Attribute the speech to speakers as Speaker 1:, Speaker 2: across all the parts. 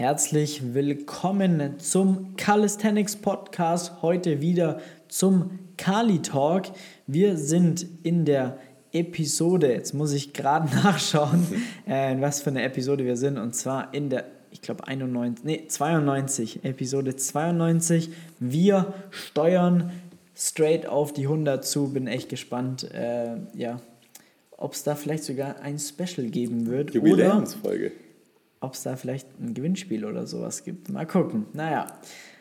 Speaker 1: herzlich willkommen zum Calisthenics Podcast. Heute wieder zum Kali Talk. Wir sind in der Episode, jetzt muss ich gerade nachschauen, äh, was für eine Episode wir sind, und zwar in der, ich glaube, 91, nee, 92, Episode 92. Wir steuern straight auf die 100 zu, bin echt gespannt, äh, ja, ob es da vielleicht sogar ein Special geben wird. Jubiläumsfolge. Ob es da vielleicht ein Gewinnspiel oder sowas gibt. Mal gucken. Naja.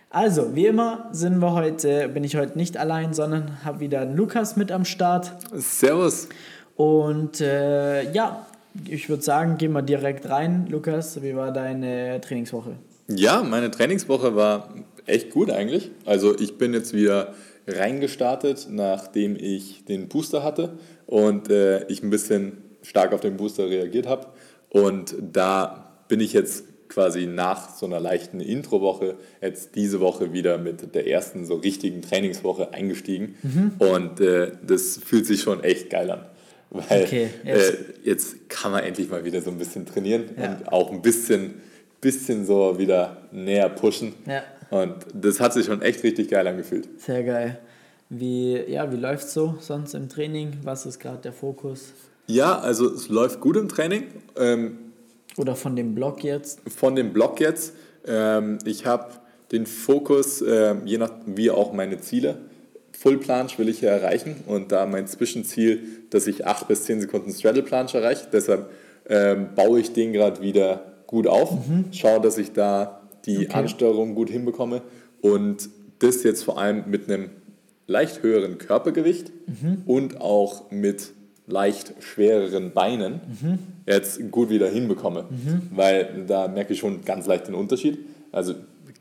Speaker 1: Also, wie immer sind wir heute, bin ich heute nicht allein, sondern habe wieder Lukas mit am Start.
Speaker 2: Servus.
Speaker 1: Und äh, ja, ich würde sagen, gehen wir direkt rein. Lukas, wie war deine Trainingswoche?
Speaker 2: Ja, meine Trainingswoche war echt gut eigentlich. Also ich bin jetzt wieder reingestartet, nachdem ich den Booster hatte und äh, ich ein bisschen stark auf den Booster reagiert habe. Und da bin ich jetzt quasi nach so einer leichten Introwoche jetzt diese Woche wieder mit der ersten so richtigen Trainingswoche eingestiegen. Mhm. Und äh, das fühlt sich schon echt geil an. Weil okay, jetzt. Äh, jetzt. kann man endlich mal wieder so ein bisschen trainieren ja. und auch ein bisschen, bisschen so wieder näher pushen. Ja. Und das hat sich schon echt richtig geil angefühlt.
Speaker 1: Sehr geil. Wie, ja, wie läuft es so sonst im Training? Was ist gerade der Fokus?
Speaker 2: Ja, also es läuft gut im Training. Ähm,
Speaker 1: Oder von dem Blog jetzt?
Speaker 2: Von dem Blog jetzt. Ähm, ich habe den Fokus, äh, je nach wie auch meine Ziele. Full Planche will ich ja erreichen und da mein Zwischenziel, dass ich 8 bis 10 Sekunden Straddle Planche erreiche. Deshalb ähm, baue ich den gerade wieder gut auf, mhm. schaue, dass ich da die okay. Ansteuerung gut hinbekomme und das jetzt vor allem mit einem leicht höheren Körpergewicht mhm. und auch mit leicht schwereren Beinen mhm. jetzt gut wieder hinbekomme. Mhm. Weil da merke ich schon ganz leicht den Unterschied. Also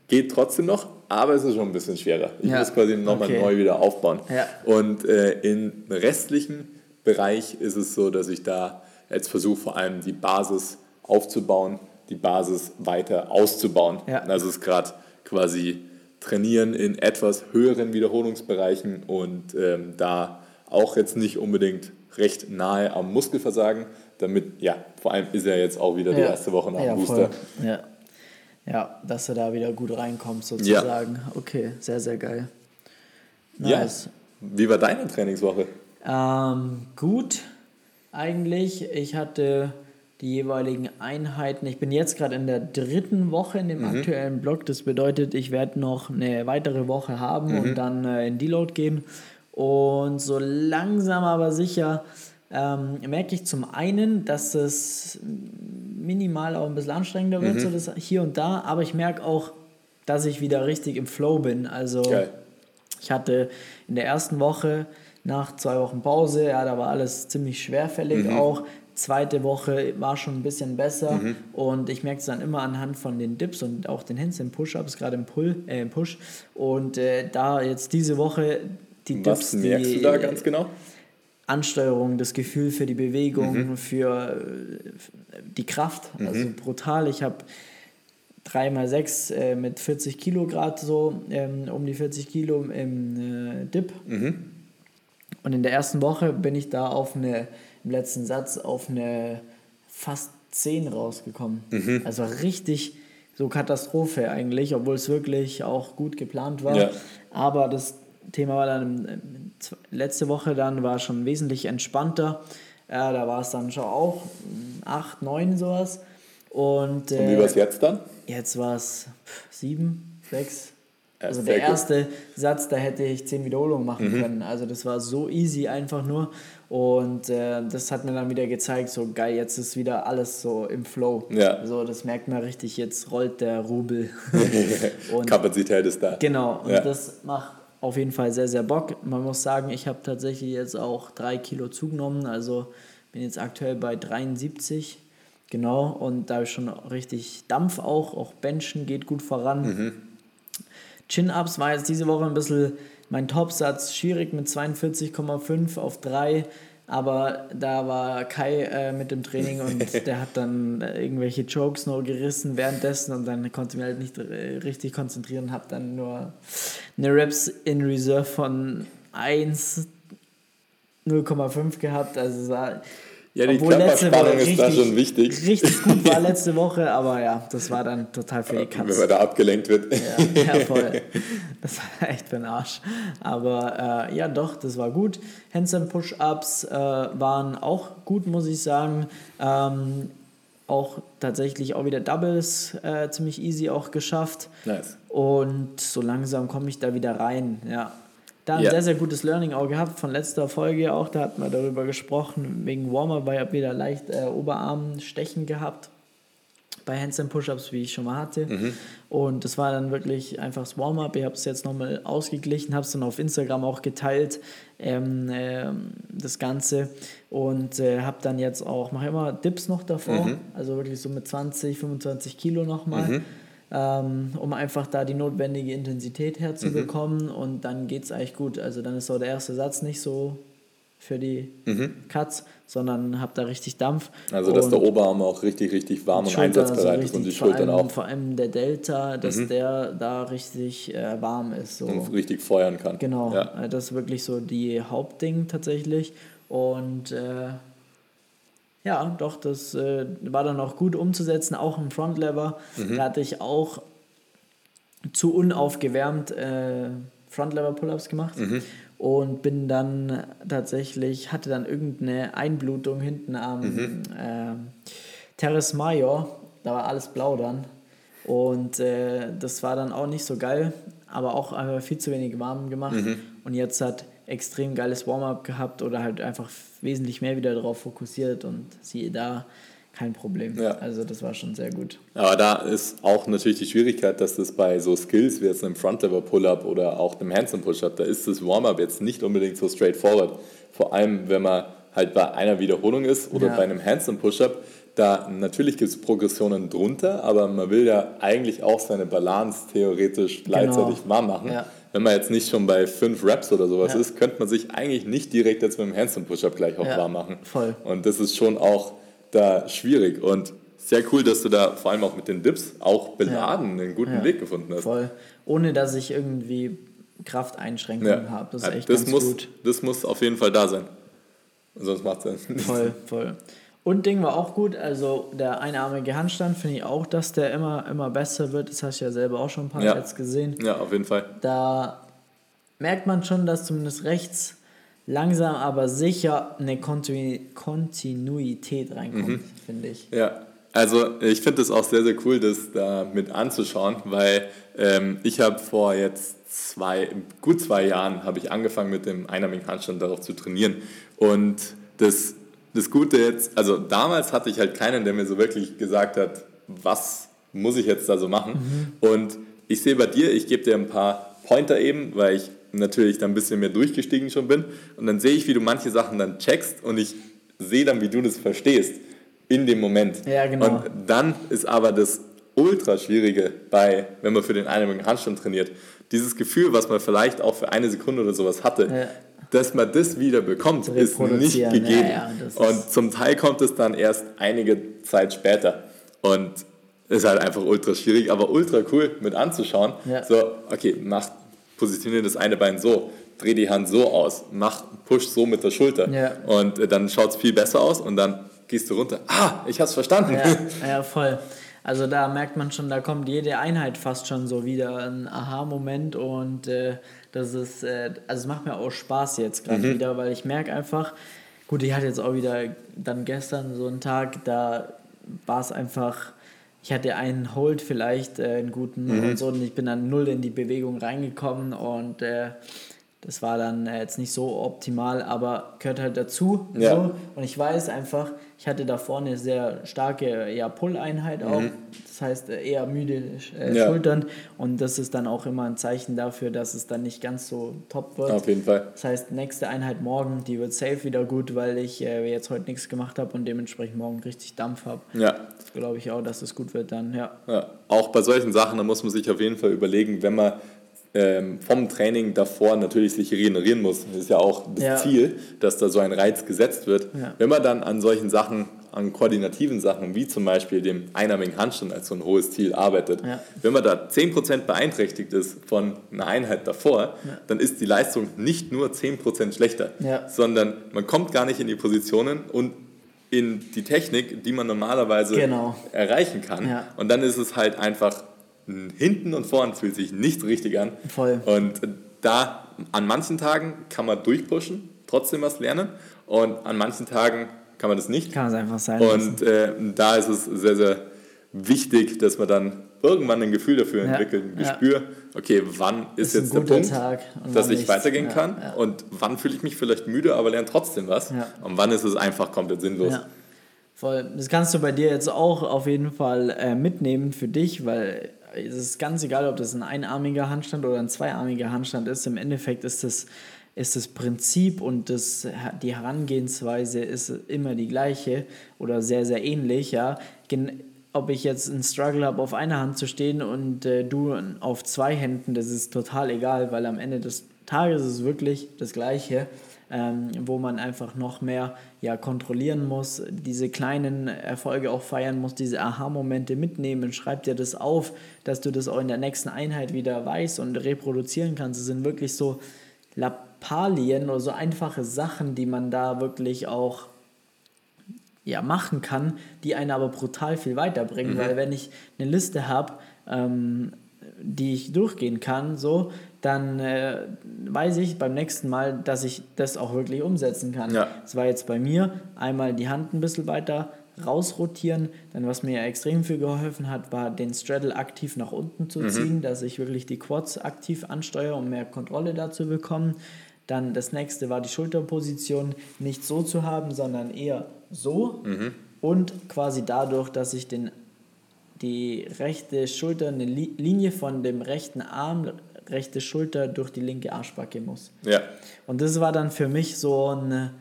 Speaker 2: geht trotzdem noch, aber es ist schon ein bisschen schwerer. Ich ja. muss quasi nochmal okay. neu wieder aufbauen. Ja. Und äh, im restlichen Bereich ist es so, dass ich da jetzt versuche, vor allem die Basis aufzubauen, die Basis weiter auszubauen. Ja. Also es ist gerade quasi trainieren in etwas höheren Wiederholungsbereichen und ähm, da auch jetzt nicht unbedingt recht nahe am Muskelversagen, damit, ja, vor allem ist ja jetzt auch wieder ja. die erste Woche nach dem ja, Booster.
Speaker 1: Ja. ja, dass du da wieder gut reinkommst sozusagen. Ja. Okay, sehr, sehr geil.
Speaker 2: Nice. Ja. Wie war deine Trainingswoche?
Speaker 1: Ähm, gut, eigentlich. Ich hatte die jeweiligen Einheiten. Ich bin jetzt gerade in der dritten Woche in dem mhm. aktuellen Block. Das bedeutet, ich werde noch eine weitere Woche haben mhm. und dann äh, in Deload gehen. Und so langsam aber sicher ähm, merke ich zum einen, dass es minimal auch ein bisschen anstrengender wird, mhm. so das hier und da. Aber ich merke auch, dass ich wieder richtig im Flow bin. Also Geil. ich hatte in der ersten Woche nach zwei Wochen Pause, ja, da war alles ziemlich schwerfällig mhm. auch zweite Woche war schon ein bisschen besser mhm. und ich merke es dann immer anhand von den Dips und auch den Handstand Push-Ups, gerade im, Pull, äh, im Push. Und äh, da jetzt diese Woche die Dips. Was merkst die, du da ganz genau? Ansteuerung, das Gefühl für die Bewegung, mhm. für äh, die Kraft, mhm. also brutal. Ich habe 3x6 äh, mit 40 Kilo Grad so, ähm, um die 40 Kilo im äh, Dip. Mhm. Und in der ersten Woche bin ich da auf eine im letzten Satz auf eine fast 10 rausgekommen. Also richtig so Katastrophe eigentlich, obwohl es wirklich auch gut geplant war. Ja. Aber das Thema war dann letzte Woche dann war schon wesentlich entspannter. Ja, da war es dann schon auch 8, 9 sowas. Und,
Speaker 2: äh, Und wie war es jetzt dann?
Speaker 1: Jetzt war es 7, 6. Also der erste Satz, da hätte ich 10 Wiederholungen machen mhm. können. Also das war so easy einfach nur. Und äh, das hat mir dann wieder gezeigt, so geil, jetzt ist wieder alles so im Flow. Ja. So, das merkt man richtig, jetzt rollt der Rubel.
Speaker 2: und Kapazität ist da.
Speaker 1: Genau, und ja. das macht auf jeden Fall sehr, sehr Bock. Man muss sagen, ich habe tatsächlich jetzt auch drei Kilo zugenommen, also bin jetzt aktuell bei 73. Genau, und da habe ich schon richtig Dampf auch, auch Benchen geht gut voran. Mhm. Chin-Ups war jetzt diese Woche ein bisschen mein Topsatz schwierig mit 42,5 auf 3. Aber da war Kai äh, mit dem Training und der hat dann äh, irgendwelche Jokes noch gerissen währenddessen und dann konnte ich mich halt nicht äh, richtig konzentrieren und habe dann nur eine Reps in Reserve von 1, 0,5 gehabt. Also war,
Speaker 2: Ja, die Obwohl Körperspannung ist richtig, da schon wichtig.
Speaker 1: Richtig gut war letzte Woche, aber ja, das war dann total für die
Speaker 2: Katze. Wenn man da abgelenkt wird.
Speaker 1: Ja, ja voll. Das war echt für den Arsch. Aber äh, ja, doch, das war gut. Handstand Push-Ups äh, waren auch gut, muss ich sagen. Ähm, auch tatsächlich auch wieder Doubles äh, ziemlich easy auch geschafft.
Speaker 2: Nice.
Speaker 1: Und so langsam komme ich da wieder rein, ja. Da ein ja. sehr, sehr gutes Learning auch gehabt von letzter Folge auch. Da hatten wir darüber gesprochen, wegen Warmer, weil ich wieder leicht äh, Oberarmstechen gehabt bei Handstand Push-Ups, wie ich schon mal hatte. Mhm. Und das war dann wirklich einfach das Warm-up. Ich habe es jetzt nochmal ausgeglichen, habe es dann auf Instagram auch geteilt, ähm, äh, das Ganze. Und äh, habe dann jetzt auch, mache immer Dips noch davor, mhm. also wirklich so mit 20, 25 Kilo nochmal. Mhm. Ähm, um einfach da die notwendige Intensität herzubekommen mhm. und dann geht es eigentlich gut. Also dann ist so der erste Satz nicht so für die mhm. Cuts, sondern habe da richtig Dampf.
Speaker 2: Also dass der Oberarm auch richtig, richtig warm und einsatzbereit ist und die Schultern
Speaker 1: allem,
Speaker 2: auch.
Speaker 1: Vor allem der Delta, dass mhm. der da richtig äh, warm ist. So.
Speaker 2: Und richtig feuern kann.
Speaker 1: Genau, ja. Äh, das ist wirklich so die Hauptding tatsächlich. Und äh, ja, doch, das äh, war dann auch gut umzusetzen, auch im Frontlever. Mhm. Da hatte ich auch zu unaufgewärmt äh, Frontlever Pull-Ups gemacht. Mhm und bin dann tatsächlich, hatte dann irgendeine Einblutung hinten am mhm. äh, Terrace Major, da war alles blau dann und äh, das war dann auch nicht so geil, aber auch einfach viel zu wenig warm gemacht mhm. und jetzt hat extrem geiles Warm-up gehabt oder halt einfach wesentlich mehr wieder darauf fokussiert und siehe da, kein Problem. Ja. Also das war schon sehr gut.
Speaker 2: Aber da ist auch natürlich die Schwierigkeit, dass das bei so Skills wie jetzt einem Front-Lever Pull-Up oder auch einem Handstand Push-Up, da ist das Warm-Up jetzt nicht unbedingt so straightforward. Vor allem, wenn man halt bei einer Wiederholung ist oder ja. bei einem Handstand Push-Up, da natürlich gibt es Progressionen drunter, aber man will ja eigentlich auch seine Balance theoretisch gleichzeitig genau. warm machen. Ja. Wenn man jetzt nicht schon bei fünf Raps oder sowas ja. ist, könnte man sich eigentlich nicht direkt jetzt mit dem Handstand Push-Up gleich auch warm machen.
Speaker 1: Voll.
Speaker 2: Und das ist schon auch da schwierig. Und sehr cool, dass du da vor allem auch mit den Dips auch beladen ja. einen guten ja. Weg gefunden hast.
Speaker 1: Voll. Ohne dass ich irgendwie Krafteinschränkungen ja. habe. Das ist echt
Speaker 2: das
Speaker 1: ganz
Speaker 2: muss,
Speaker 1: gut.
Speaker 2: Das muss auf jeden Fall da sein. Sonst macht es
Speaker 1: ja Voll, voll. Und Ding war auch gut, also der einarmige Handstand finde ich auch, dass der immer, immer besser wird. Das hast du ja selber auch schon ein paar Mal jetzt gesehen.
Speaker 2: Ja, auf jeden Fall.
Speaker 1: Da merkt man schon, dass zumindest rechts langsam aber sicher eine Kontinuität reinkommt, mhm. finde ich.
Speaker 2: Ja, also ich finde es auch sehr, sehr cool, das da mit anzuschauen, weil ähm, ich habe vor jetzt zwei, gut zwei Jahren habe ich angefangen mit dem einarmigen Handstand darauf zu trainieren und das, das Gute jetzt, also damals hatte ich halt keinen, der mir so wirklich gesagt hat, was muss ich jetzt da so machen mhm. und ich sehe bei dir, ich gebe dir ein paar Pointer eben, weil ich natürlich dann ein bisschen mehr durchgestiegen schon bin. Und dann sehe ich, wie du manche Sachen dann checkst und ich sehe dann, wie du das verstehst in dem Moment.
Speaker 1: Ja, genau.
Speaker 2: Und dann ist aber das ultra schwierige bei, wenn man für den einarmigen Handstand trainiert, dieses Gefühl, was man vielleicht auch für eine Sekunde oder sowas hatte, ja. dass man das wieder bekommt, ist nicht gegeben. Ja, ja, und zum Teil kommt es dann erst einige Zeit später. Und ist halt einfach ultra schwierig, aber ultra cool mit anzuschauen. So, okay, macht positioniere das eine Bein so, dreh die Hand so aus, mach Push so mit der Schulter. Und äh, dann schaut es viel besser aus und dann gehst du runter. Ah, ich hab's verstanden.
Speaker 1: Ja, ja, voll. Also da merkt man schon, da kommt jede Einheit fast schon so wieder ein Aha-Moment und äh, das ist, äh, also es macht mir auch Spaß jetzt gerade mhm. wieder, weil ich merke einfach, gut, ich hatte jetzt auch wieder dann gestern so einen Tag, da war es einfach ich hatte einen Hold vielleicht, äh, einen guten mhm. und so, und ich bin dann null in die Bewegung reingekommen und äh, das war dann äh, jetzt nicht so optimal, aber gehört halt dazu. Ja. So. Und ich weiß einfach, ich hatte da vorne eine sehr starke ja, Pull-Einheit auch. Mhm. Das heißt äh, eher müde äh, ja. Schultern. Und das ist dann auch immer ein Zeichen dafür, dass es dann nicht ganz so top wird.
Speaker 2: Auf jeden Fall.
Speaker 1: Das heißt, nächste Einheit morgen, die wird safe wieder gut, weil ich äh, jetzt heute nichts gemacht habe und dementsprechend morgen richtig Dampf habe.
Speaker 2: Ja.
Speaker 1: Das glaube ich auch, dass es gut wird dann, ja.
Speaker 2: ja. Auch bei solchen Sachen, da muss man sich auf jeden Fall überlegen, wenn man ähm, vom Training davor natürlich sich regenerieren muss. Das ist ja auch das ja. Ziel, dass da so ein Reiz gesetzt wird. Ja. Wenn man dann an solchen Sachen, an koordinativen Sachen, wie zum Beispiel dem einarmigen Handstand als so ein hohes Ziel arbeitet, ja. wenn man da 10% beeinträchtigt ist von einer Einheit davor, dann ist die Leistung nicht nur 10% schlechter, sondern man kommt gar nicht in die Positionen und in die Technik, die man normalerweise genau. erreichen kann. Und dann ist es halt einfach hinten und vorne fühlt sich nicht richtig an. Voll. Und da an manchen Tagen kann man durchpushen, trotzdem was lernen. Und an manchen Tagen kann man das nicht. Kann es einfach sein. Und äh, da ist es sehr, sehr wichtig, dass man dann irgendwann ein Gefühl dafür ja. entwickelt, ein Gespür, ja. okay, wann ist, ist jetzt der Punkt, dass ich weitergehen ja. kann und wann fühle ich mich vielleicht müde, aber lerne trotzdem was und wann ist es einfach komplett sinnlos.
Speaker 1: Voll. Das kannst du bei dir jetzt auch auf jeden Fall äh, mitnehmen für dich, weil es ist ganz egal, ob das ein einarmiger Handstand oder ein zweiarmiger Handstand ist. Im Endeffekt ist das, ist das Prinzip und das, die Herangehensweise ist immer die gleiche oder sehr, sehr ähnlich. Ja. Ob ich jetzt einen Struggle habe, auf einer Hand zu stehen und äh, du auf zwei Händen, das ist total egal, weil am Ende des Tages ist es wirklich das Gleiche ähm, wo man einfach noch mehr ja, kontrollieren muss, diese kleinen Erfolge auch feiern muss, diese Aha-Momente mitnehmen. Schreib dir das auf, dass du das auch in der nächsten Einheit wieder weißt und reproduzieren kannst. Es sind wirklich so Lappalien oder so einfache Sachen, die man da wirklich auch ja, machen kann, die einen aber brutal viel weiterbringen. Mhm. Weil wenn ich eine Liste habe, ähm, die ich durchgehen kann, so, dann äh, weiß ich beim nächsten Mal, dass ich das auch wirklich umsetzen kann. Ja. Das war jetzt bei mir einmal die Hand ein bisschen weiter rausrotieren. Dann, was mir extrem viel geholfen hat, war den Straddle aktiv nach unten zu mhm. ziehen, dass ich wirklich die Quads aktiv ansteuere, um mehr Kontrolle dazu bekommen. Dann das nächste war die Schulterposition nicht so zu haben, sondern eher so. Mhm. Und quasi dadurch, dass ich den, die rechte Schulter, eine Linie von dem rechten Arm rechte Schulter durch die linke Arschbacke muss. Ja. Und das war dann für mich so ein,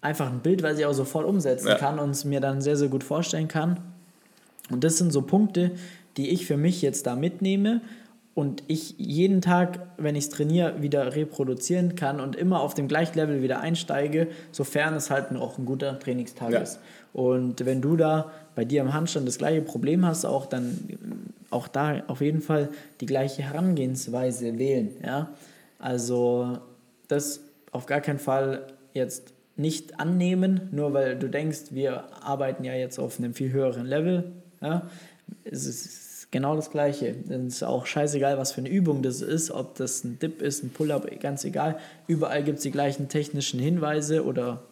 Speaker 1: einfach ein Bild, was ich auch sofort umsetzen ja. kann und es mir dann sehr, sehr gut vorstellen kann. Und das sind so Punkte, die ich für mich jetzt da mitnehme und ich jeden Tag, wenn ich es trainiere, wieder reproduzieren kann und immer auf dem gleichen Level wieder einsteige, sofern es halt auch ein guter Trainingstag ja. ist. Und wenn du da bei dir im Handstand das gleiche Problem hast, auch dann auch da auf jeden Fall die gleiche Herangehensweise wählen. Ja? Also das auf gar keinen Fall jetzt nicht annehmen, nur weil du denkst, wir arbeiten ja jetzt auf einem viel höheren Level. Ja? Es ist genau das Gleiche. Es ist auch scheißegal, was für eine Übung das ist, ob das ein Dip ist, ein Pull-up, ganz egal. Überall gibt es die gleichen technischen Hinweise oder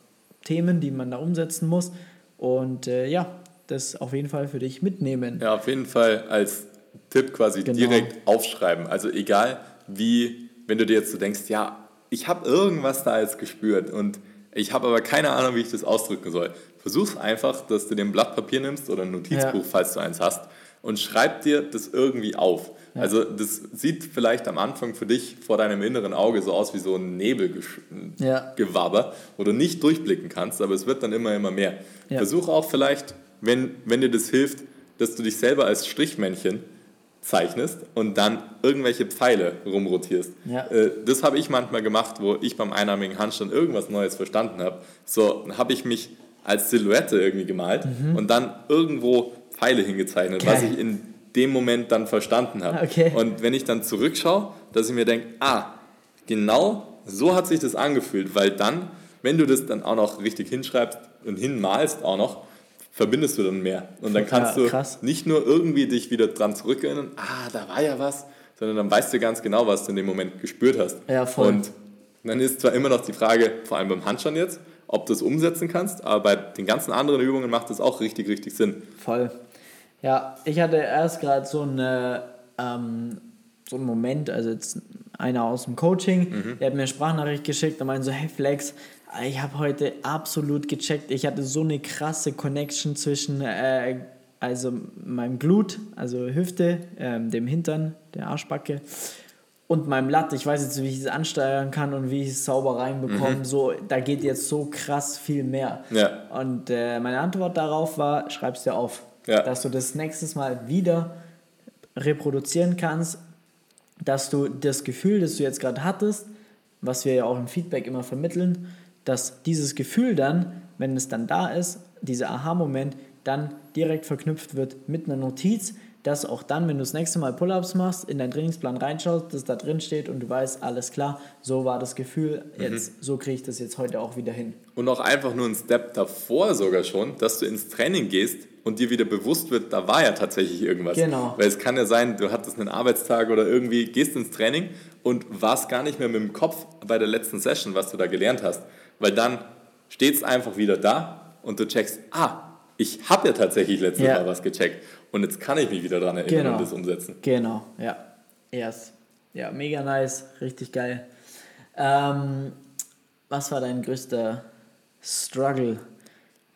Speaker 1: Themen, die man da umsetzen muss. Und äh, ja, das auf jeden Fall für dich mitnehmen.
Speaker 2: Ja, auf jeden Fall als Tipp quasi genau. direkt aufschreiben. Also egal wie, wenn du dir jetzt so denkst, ja, ich habe irgendwas da jetzt gespürt und ich habe aber keine Ahnung, wie ich das ausdrücken soll. Versuch einfach, dass du dir ein Blatt Papier nimmst oder ein Notizbuch, ja. falls du eins hast, und schreib dir das irgendwie auf. Ja. Also das sieht vielleicht am Anfang für dich vor deinem inneren Auge so aus wie so ein Nebelgewabber, ja. wo du nicht durchblicken kannst, aber es wird dann immer, immer mehr. Versuch auch vielleicht wenn, wenn dir das hilft, dass du dich selber als Strichmännchen zeichnest und dann irgendwelche Pfeile rumrotierst. Ja. Äh, das habe ich manchmal gemacht, wo ich beim einarmigen Handstand irgendwas Neues verstanden habe. So habe ich mich als Silhouette irgendwie gemalt mhm. und dann irgendwo Pfeile hingezeichnet, Geil. was ich in dem Moment dann verstanden habe. Okay. Und wenn ich dann zurückschaue, dass ich mir denke, ah, genau so hat sich das angefühlt, weil dann, wenn du das dann auch noch richtig hinschreibst und hinmalst auch noch, verbindest du dann mehr. Und dann kannst du nicht nur irgendwie dich wieder dran zurückerinnern, ah, da war ja was, sondern dann weißt du ganz genau, was du in dem Moment gespürt hast. Ja, voll. Und dann ist zwar immer noch die Frage, vor allem beim Handstand jetzt, ob du es umsetzen kannst, aber bei den ganzen anderen Übungen macht es auch richtig, richtig Sinn.
Speaker 1: Voll. Ja, ich hatte erst gerade so, eine, ähm, so einen Moment, also jetzt einer aus dem Coaching, mhm. der hat mir eine Sprachnachricht geschickt und meinte so, hey Flex, ich habe heute absolut gecheckt. Ich hatte so eine krasse Connection zwischen äh, also meinem Glut, also Hüfte, äh, dem Hintern, der Arschbacke und meinem Latt. Ich weiß jetzt, wie ich es ansteuern kann und wie ich es sauber reinbekomme. Mhm. So, da geht jetzt so krass viel mehr. Ja. Und äh, meine Antwort darauf war: Schreib's dir auf, ja. dass du das nächstes Mal wieder reproduzieren kannst, dass du das Gefühl, das du jetzt gerade hattest, was wir ja auch im Feedback immer vermitteln, dass dieses Gefühl dann, wenn es dann da ist, dieser Aha-Moment, dann direkt verknüpft wird mit einer Notiz, dass auch dann, wenn du das nächste Mal Pull-ups machst, in deinen Trainingsplan reinschaust, dass da drin steht und du weißt, alles klar, so war das Gefühl, jetzt, so kriege ich das jetzt heute auch wieder hin.
Speaker 2: Und auch einfach nur ein Step davor sogar schon, dass du ins Training gehst und dir wieder bewusst wird, da war ja tatsächlich irgendwas.
Speaker 1: Genau.
Speaker 2: Weil es kann ja sein, du hattest einen Arbeitstag oder irgendwie gehst ins Training und warst gar nicht mehr mit dem Kopf bei der letzten Session, was du da gelernt hast. Weil dann steht es einfach wieder da und du checkst, ah, ich habe ja tatsächlich letztes
Speaker 1: Ja.
Speaker 2: Mal was gecheckt und jetzt kann ich mich wieder daran erinnern
Speaker 1: Genau.
Speaker 2: und das umsetzen.
Speaker 1: Genau, ja. Yes. Ja, mega nice, richtig geil. Ähm, was war dein größter Struggle,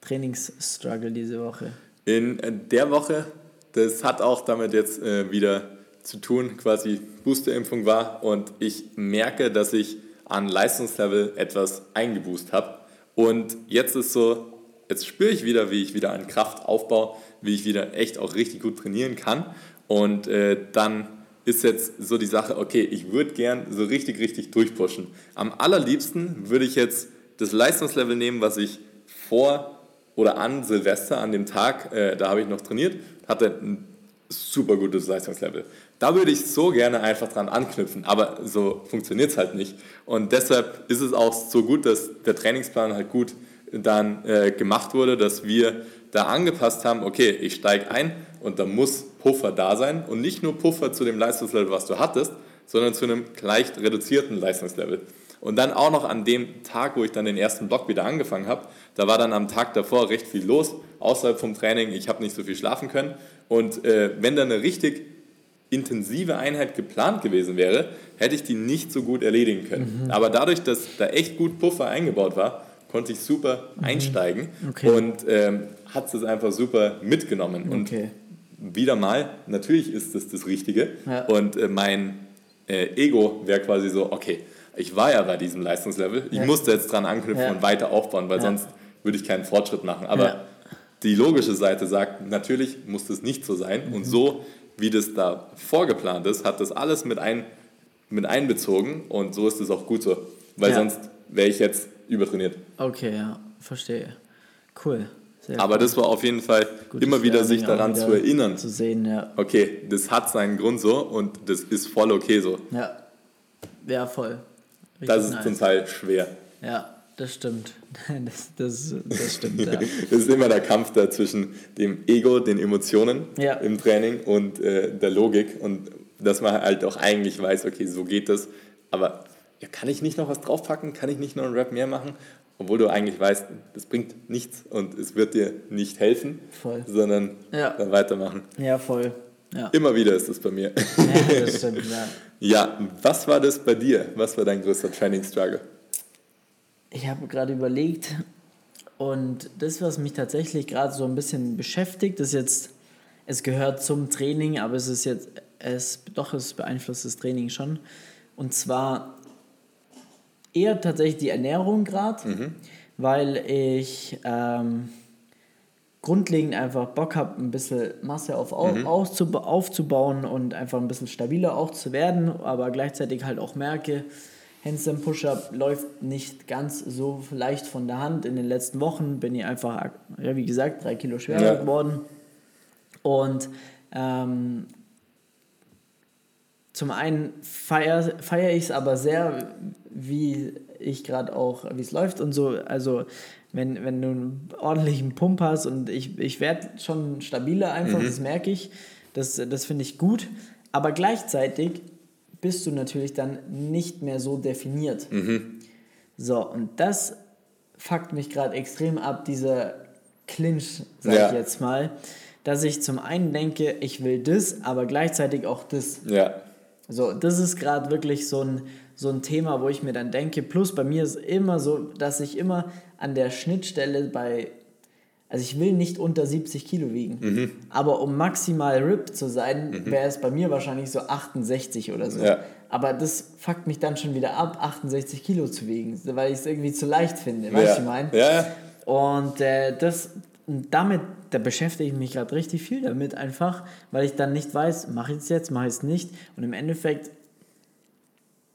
Speaker 1: Trainingsstruggle diese Woche?
Speaker 2: In äh, der Woche, das hat auch damit jetzt äh, wieder zu tun, quasi Boosterimpfung war und ich merke, dass ich an Leistungslevel etwas eingeboost habe. Und jetzt ist so, jetzt spüre ich wieder, wie ich wieder an Kraft aufbaue, wie ich wieder echt auch richtig gut trainieren kann. Und äh, dann ist jetzt so die Sache, okay, ich würde gern so richtig, richtig durchpushen. Am allerliebsten würde ich jetzt das Leistungslevel nehmen, was ich vor oder an Silvester, an dem Tag, äh, da habe ich noch trainiert, hatte ein super gutes Leistungslevel. Da würde ich so gerne einfach dran anknüpfen, aber so funktioniert es halt nicht. Und deshalb ist es auch so gut, dass der Trainingsplan halt gut dann äh, gemacht wurde, dass wir da angepasst haben, okay, ich steige ein und da muss Puffer da sein und nicht nur Puffer zu dem Leistungslevel, was du hattest, sondern zu einem leicht reduzierten Leistungslevel. Und dann auch noch an dem Tag, wo ich dann den ersten Block wieder angefangen habe, da war dann am Tag davor recht viel los, außerhalb vom Training. Ich habe nicht so viel schlafen können. Und äh, wenn dann eine richtig intensive Einheit geplant gewesen wäre, hätte ich die nicht so gut erledigen können. Aber dadurch, dass da echt gut Puffer eingebaut war, konnte ich super einsteigen
Speaker 1: Okay.
Speaker 2: und ähm, hat es einfach super mitgenommen. Und
Speaker 1: Okay.
Speaker 2: wieder mal, natürlich ist das das Richtige.
Speaker 1: Ja.
Speaker 2: Und äh, mein äh, Ego wäre quasi so, okay, ich war ja bei diesem Leistungslevel, ich
Speaker 1: Ja.
Speaker 2: musste jetzt dran anknüpfen
Speaker 1: Ja.
Speaker 2: und weiter aufbauen, weil sonst würde ich keinen Fortschritt machen. Aber die logische Seite sagt, natürlich muss das nicht so sein.
Speaker 1: Mhm.
Speaker 2: Und so, wie das da vorgeplant ist, hat das alles mit, ein, mit einbezogen und so ist es auch gut so. Weil
Speaker 1: Ja.
Speaker 2: sonst wäre ich jetzt übertrainiert.
Speaker 1: Okay, ja, verstehe. Cool. Sehr
Speaker 2: Aber
Speaker 1: cool.
Speaker 2: das war auf jeden Fall
Speaker 1: Gutes
Speaker 2: immer wieder sich daran
Speaker 1: wieder
Speaker 2: zu erinnern.
Speaker 1: Zu sehen, ja.
Speaker 2: Okay, das hat seinen Grund so und das ist voll okay so.
Speaker 1: Ja, ja voll. Richtig
Speaker 2: Das ist
Speaker 1: nice.
Speaker 2: zum Teil schwer.
Speaker 1: Ja, das stimmt. Das, das, das stimmt, ja.
Speaker 2: Es ist immer der Kampf da zwischen dem Ego, den Emotionen
Speaker 1: Ja.
Speaker 2: im Training und äh, der Logik und dass man halt auch eigentlich weiß, okay, so geht das. Aber ja, kann ich nicht noch was draufpacken? Kann ich nicht noch einen Rap mehr machen? Obwohl du eigentlich weißt, das bringt nichts und es wird dir nicht helfen,
Speaker 1: Voll.
Speaker 2: sondern
Speaker 1: Ja.
Speaker 2: dann weitermachen.
Speaker 1: Ja, voll. Ja,
Speaker 2: Immer wieder ist das bei mir.
Speaker 1: ja das stimmt, ja.
Speaker 2: Ja, was war das bei dir? Was war dein größter Training-Struggle?
Speaker 1: Ich habe gerade überlegt und das, was mich tatsächlich gerade so ein bisschen beschäftigt, ist jetzt, es gehört zum Training, aber es ist jetzt, es, doch, es beeinflusst das Training schon. Und zwar eher tatsächlich die Ernährung gerade, weil ich ähm, grundlegend einfach Bock habe, ein bisschen Masse auf, au- auszub aufzubauen und einfach ein bisschen stabiler auch zu werden, aber gleichzeitig halt auch merke, Handstand Push-Up läuft nicht ganz so leicht von der Hand. In den letzten Wochen bin ich einfach, ja, wie gesagt, drei Kilo schwerer
Speaker 2: Ja.
Speaker 1: geworden. Und ähm, zum einen feiere feier ich es aber sehr, wie ich gerade auch, wie es läuft und so. Also, wenn, wenn du einen ordentlichen Pump hast und ich, ich werde schon stabiler einfach, das merke ich. Das, das finde ich gut. Aber gleichzeitig bist du natürlich dann nicht mehr so definiert. So, und das fuckt mich gerade extrem ab, dieser Clinch, sag
Speaker 2: Ja.
Speaker 1: ich jetzt mal, dass ich zum einen denke, ich will das, aber gleichzeitig auch das.
Speaker 2: Ja,
Speaker 1: So, das ist gerade wirklich so ein, so ein Thema, wo ich mir dann denke, plus bei mir ist immer so, dass ich immer an der Schnittstelle bei, also ich will nicht unter 70 Kilo wiegen,
Speaker 2: Mhm.
Speaker 1: aber um maximal ripped zu sein, wäre es bei mir wahrscheinlich so 68 oder so.
Speaker 2: Ja.
Speaker 1: Aber das fuckt mich dann schon wieder ab, 68 Kilo zu wiegen, weil ich es irgendwie zu leicht finde, weißt du,
Speaker 2: ja.
Speaker 1: was ich meine?
Speaker 2: ja, ja.
Speaker 1: Und äh, das, damit, da beschäftige ich mich gerade richtig viel damit einfach, weil ich dann nicht weiß, mache ich es jetzt, mache ich es nicht. Und im Endeffekt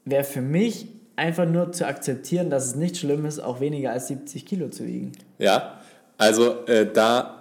Speaker 1: wäre für mich einfach nur zu akzeptieren, dass es nicht schlimm ist, auch weniger als 70 Kilo zu wiegen.
Speaker 2: Ja, also äh, da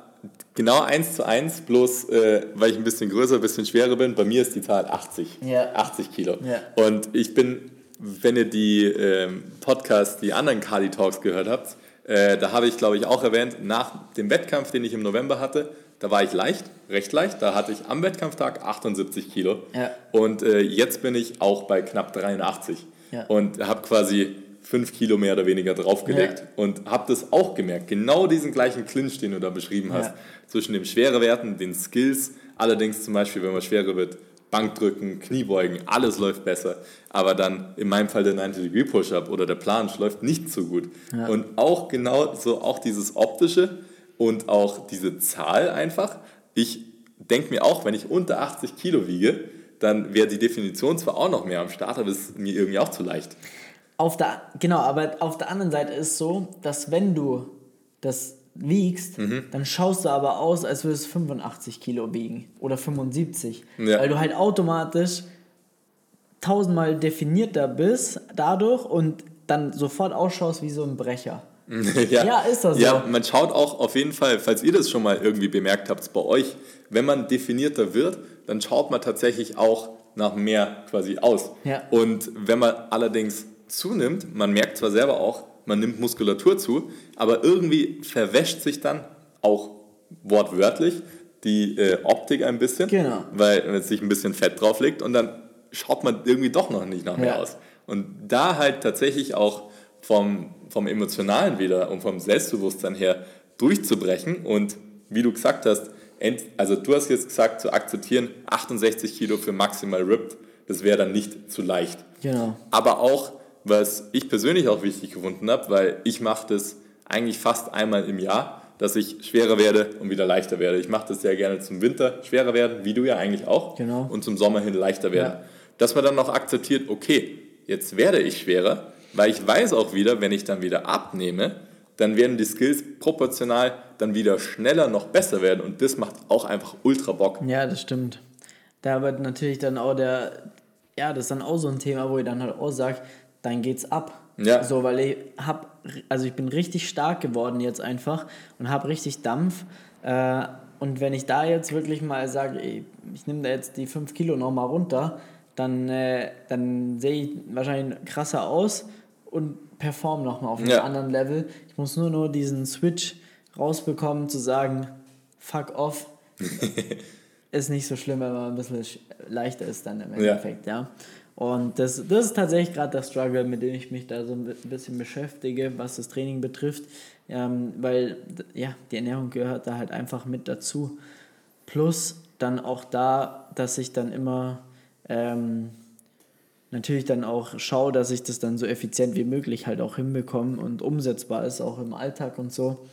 Speaker 2: genau eins zu eins, bloß äh, weil ich ein bisschen größer, ein bisschen schwerer bin. Bei mir ist die Zahl 80.
Speaker 1: Ja.
Speaker 2: 80 Kilo.
Speaker 1: Ja.
Speaker 2: Und ich bin, wenn ihr die ähm, Podcasts, die anderen Kali Talks gehört habt, äh, da habe ich, glaube ich, auch erwähnt, nach dem Wettkampf, den ich im November hatte, da war ich leicht, recht leicht. Da hatte ich am Wettkampftag 78 Kilo.
Speaker 1: Ja.
Speaker 2: Und äh, jetzt bin ich auch bei knapp 83.
Speaker 1: Ja.
Speaker 2: Und habe quasi 5 Kilo mehr oder weniger draufgelegt.
Speaker 1: Ja.
Speaker 2: Und habe das auch gemerkt. Genau diesen gleichen Clinch, den du da beschrieben hast.
Speaker 1: Ja.
Speaker 2: Zwischen den Schwerewerten, den Skills. Allerdings zum Beispiel, wenn man schwerer wird, Bankdrücken, Kniebeugen, alles läuft besser. Aber dann in meinem Fall der 90-Degree-Push-Up oder der Planche läuft nicht so gut.
Speaker 1: Ja.
Speaker 2: Und auch genau so auch dieses optische und auch diese Zahl einfach. Ich denke mir auch, wenn ich unter 80 Kilo wiege, dann wäre die Definition zwar auch noch mehr am Start, aber es ist mir irgendwie auch zu leicht.
Speaker 1: Auf der, genau, aber auf der anderen Seite ist so, dass wenn du das wiegst,
Speaker 2: Mhm.
Speaker 1: dann schaust du aber aus, als würdest du 85 Kilo wiegen oder 75.
Speaker 2: Ja.
Speaker 1: Weil du halt automatisch tausendmal definierter bist dadurch und dann sofort ausschaust wie so ein Brecher. Ja, ist das so.
Speaker 2: Ja, man schaut auch auf jeden Fall, falls ihr das schon mal irgendwie bemerkt habt bei euch, wenn man definierter wird, dann schaut man tatsächlich auch nach mehr quasi aus.
Speaker 1: Ja.
Speaker 2: Und wenn man allerdings zunimmt, man merkt zwar selber auch, man nimmt Muskulatur zu, aber irgendwie verwäscht sich dann auch wortwörtlich die äh, Optik ein bisschen,
Speaker 1: Genau.
Speaker 2: weil sich ein bisschen Fett drauf liegt und dann schaut man irgendwie doch noch nicht nach mehr
Speaker 1: Ja.
Speaker 2: aus. Und da halt tatsächlich auch vom, vom Emotionalen wieder und vom Selbstbewusstsein her durchzubrechen und wie du gesagt hast, also du hast jetzt gesagt, zu akzeptieren, 68 Kilo für maximal ripped, das wäre dann nicht zu leicht.
Speaker 1: Genau.
Speaker 2: Aber auch, was ich persönlich auch wichtig gefunden habe, weil ich mache das eigentlich fast einmal im Jahr, dass ich schwerer werde und wieder leichter werde. Ich mache das sehr gerne zum Winter schwerer werden, wie du ja eigentlich auch,
Speaker 1: Genau.
Speaker 2: und zum Sommer hin leichter werden.
Speaker 1: Ja.
Speaker 2: Dass man dann noch akzeptiert, okay, jetzt werde ich schwerer, weil ich weiß auch wieder, wenn ich dann wieder abnehme, dann werden die Skills proportional dann wieder schneller noch besser werden und das macht auch einfach ultra Bock.
Speaker 1: Ja, das stimmt. Da wird natürlich dann auch der, ja, das ist dann auch so ein Thema, wo ich dann halt auch sage, dann geht's ab.
Speaker 2: Ja.
Speaker 1: So, weil ich hab, also ich bin richtig stark geworden jetzt einfach und habe richtig Dampf. Äh, und wenn ich da jetzt wirklich mal sage, ey, ich nehme da jetzt die 5 Kilo nochmal runter, dann, äh, dann sehe ich wahrscheinlich krasser aus und perform nochmal auf einem
Speaker 2: Ja.
Speaker 1: anderen Level. Ich muss nur nur diesen Switch rausbekommen, zu sagen, fuck off, ist nicht so schlimm, wenn man ein bisschen sch- leichter ist dann im Endeffekt, ja. Und das, das ist tatsächlich gerade der Struggle, mit dem ich mich da so ein bi- bisschen beschäftige, was das Training betrifft, ähm, weil ja, die Ernährung gehört da halt einfach mit dazu. Plus dann auch da, dass ich dann immer ähm, natürlich dann auch schaue, dass ich das dann so effizient wie möglich halt auch hinbekomme und umsetzbar ist, auch im Alltag und so.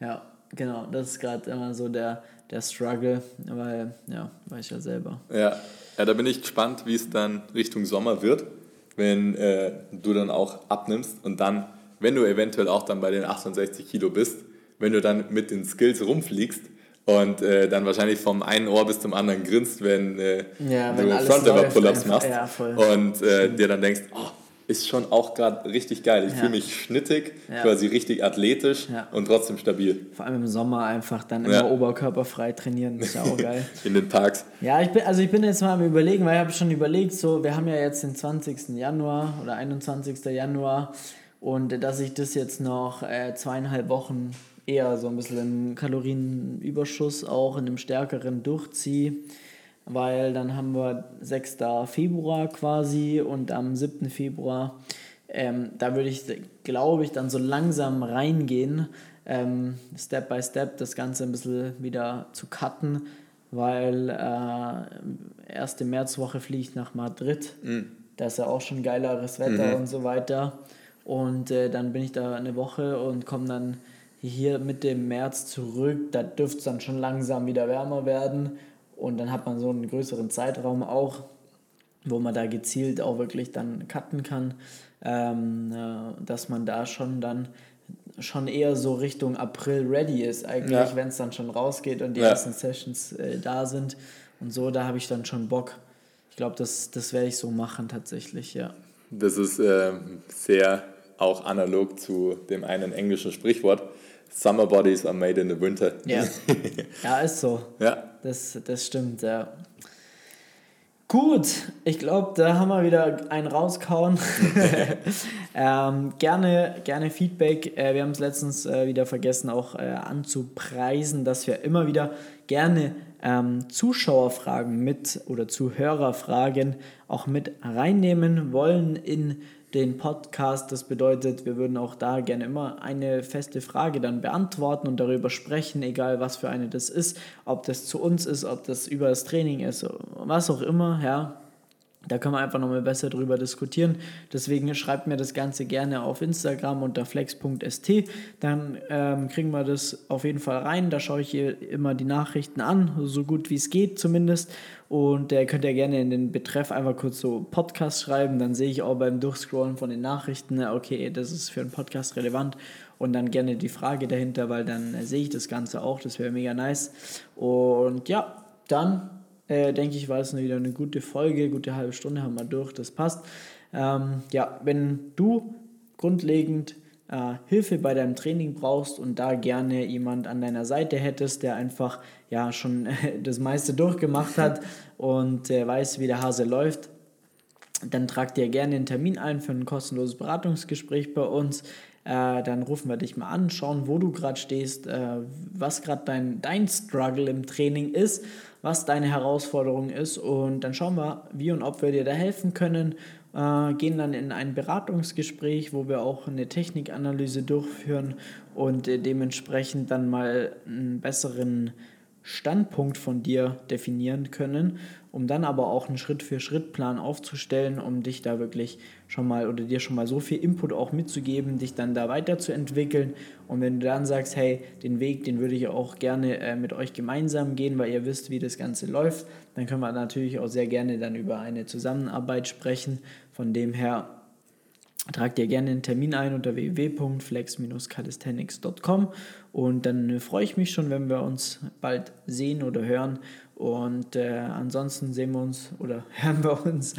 Speaker 1: Ja, genau, das ist gerade immer so der, der Struggle, weil, ja, weiß ich ja selber.
Speaker 2: Ja. Ja, da bin ich gespannt, wie es dann Richtung Sommer wird, wenn äh, du dann auch abnimmst und dann, wenn du eventuell auch dann bei den 68 Kilo bist, wenn du dann mit den Skills rumfliegst und äh, dann wahrscheinlich vom einen Ohr bis zum anderen grinst, wenn, äh,
Speaker 1: Ja, wenn
Speaker 2: du
Speaker 1: läuft.
Speaker 2: Pull-Ups machst
Speaker 1: Ja,
Speaker 2: und äh, dir dann denkst, oh, ist schon auch gerade richtig geil. Ich
Speaker 1: Ja.
Speaker 2: fühle mich schnittig,
Speaker 1: Ja.
Speaker 2: quasi richtig athletisch
Speaker 1: Ja.
Speaker 2: und trotzdem stabil
Speaker 1: Vor allem im Sommer einfach dann immer oberkörperfrei trainieren, ist ja auch geil.
Speaker 2: in den Parks.
Speaker 1: Ja, ich bin, also ich bin jetzt mal am überlegen, weil ich habe schon überlegt, so, wir haben ja jetzt den 20. Januar oder 21. Januar und dass ich das jetzt noch äh, zweieinhalb Wochen eher so ein bisschen im Kalorienüberschuss auch in einem stärkeren durchziehe, weil dann haben wir 6. Februar quasi und am 7. Februar, ähm, da würde ich, glaube ich, dann so langsam reingehen, ähm, Step by Step das Ganze ein bisschen wieder zu cutten, weil äh, erste Märzwoche fliege ich nach Madrid. Da ist ja auch schon geileres Wetter und so weiter. Und äh, dann bin ich da eine Woche und komme dann hier Mitte März zurück. Da dürfte es dann schon langsam wieder wärmer werden. Und dann hat man so einen größeren Zeitraum auch, wo man da gezielt auch wirklich dann cutten kann, ähm, äh, dass man da schon dann schon eher so Richtung April ready ist, eigentlich,
Speaker 2: Ja.
Speaker 1: wenn es dann schon rausgeht und die
Speaker 2: Ja.
Speaker 1: ersten Sessions äh, da sind. Und so, da habe ich dann schon Bock. Ich glaube, das, das werde ich so machen tatsächlich, ja.
Speaker 2: Das ist ähm, sehr auch analog zu dem einen englischen Sprichwort. Summer Bodies are made in the winter.
Speaker 1: Ja, ja ist so.
Speaker 2: Ja.
Speaker 1: Das, das stimmt, ja. Gut, ich glaube, da haben wir wieder einen rauskauen. ähm, gerne, gerne Feedback. Äh, wir haben es letztens äh, wieder vergessen, auch äh, anzupreisen, dass wir immer wieder gerne ähm, Zuschauerfragen mit oder Zuhörerfragen auch mit reinnehmen wollen in den Podcast. Das bedeutet, wir würden auch da gerne immer eine feste Frage dann beantworten und darüber sprechen, egal was für eine das ist, ob das zu uns ist, ob das über das Training ist, was auch immer, ja. Da können wir einfach nochmal besser drüber diskutieren. Deswegen schreibt mir das Ganze gerne auf Instagram unter flex.st. Dann ähm, kriegen wir das auf jeden Fall rein. Da schaue ich hier immer die Nachrichten an, so gut wie es geht zumindest. Und äh, könnt ihr gerne in den Betreff einfach kurz so Podcast schreiben. Dann sehe ich auch beim Durchscrollen von den Nachrichten, okay, das ist für einen Podcast relevant. Und dann gerne die Frage dahinter, weil dann äh, sehe ich das Ganze auch. Das wäre mega nice. Und ja, dann äh, denke ich, war es wieder eine gute Folge, gute halbe Stunde haben wir durch, das passt. Ähm, ja, wenn du grundlegend äh, Hilfe bei deinem Training brauchst und da gerne jemand an deiner Seite hättest, der einfach ja schon das meiste durchgemacht hat und äh, weiß, wie der Hase läuft, dann trag dir gerne einen Termin ein für ein kostenloses Beratungsgespräch bei uns. Äh, dann rufen wir dich mal an, schauen, wo du gerade stehst, äh, was gerade dein, dein Struggle im Training ist was deine Herausforderung ist und dann schauen wir, wie und ob wir dir da helfen können. Äh, gehen dann in ein Beratungsgespräch, wo wir auch eine Technikanalyse durchführen und äh, dementsprechend dann mal einen besseren Standpunkt von dir definieren können, um dann aber auch einen Schritt-für-Schritt-Plan aufzustellen, um dich da wirklich schon mal oder dir schon mal so viel Input auch mitzugeben, dich dann da weiterzuentwickeln. Und wenn du dann sagst, hey, den Weg, den würde ich auch gerne äh, mit euch gemeinsam gehen, weil ihr wisst, wie das Ganze läuft, dann können wir natürlich auch sehr gerne dann über eine Zusammenarbeit sprechen. Von dem her Trag dir gerne einen Termin ein unter www.flex-calisthenics.com und dann freue ich mich schon, wenn wir uns bald sehen oder hören. Und äh, ansonsten sehen wir uns oder hören wir uns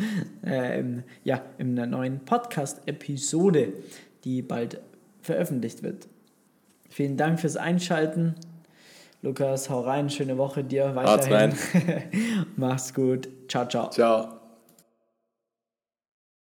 Speaker 1: äh, im, ja, in einer neuen Podcast-Episode, die bald veröffentlicht wird. Vielen Dank fürs Einschalten. Lukas, hau rein, schöne Woche dir weiterhin. Mach's gut. Ciao, ciao.
Speaker 2: Ciao.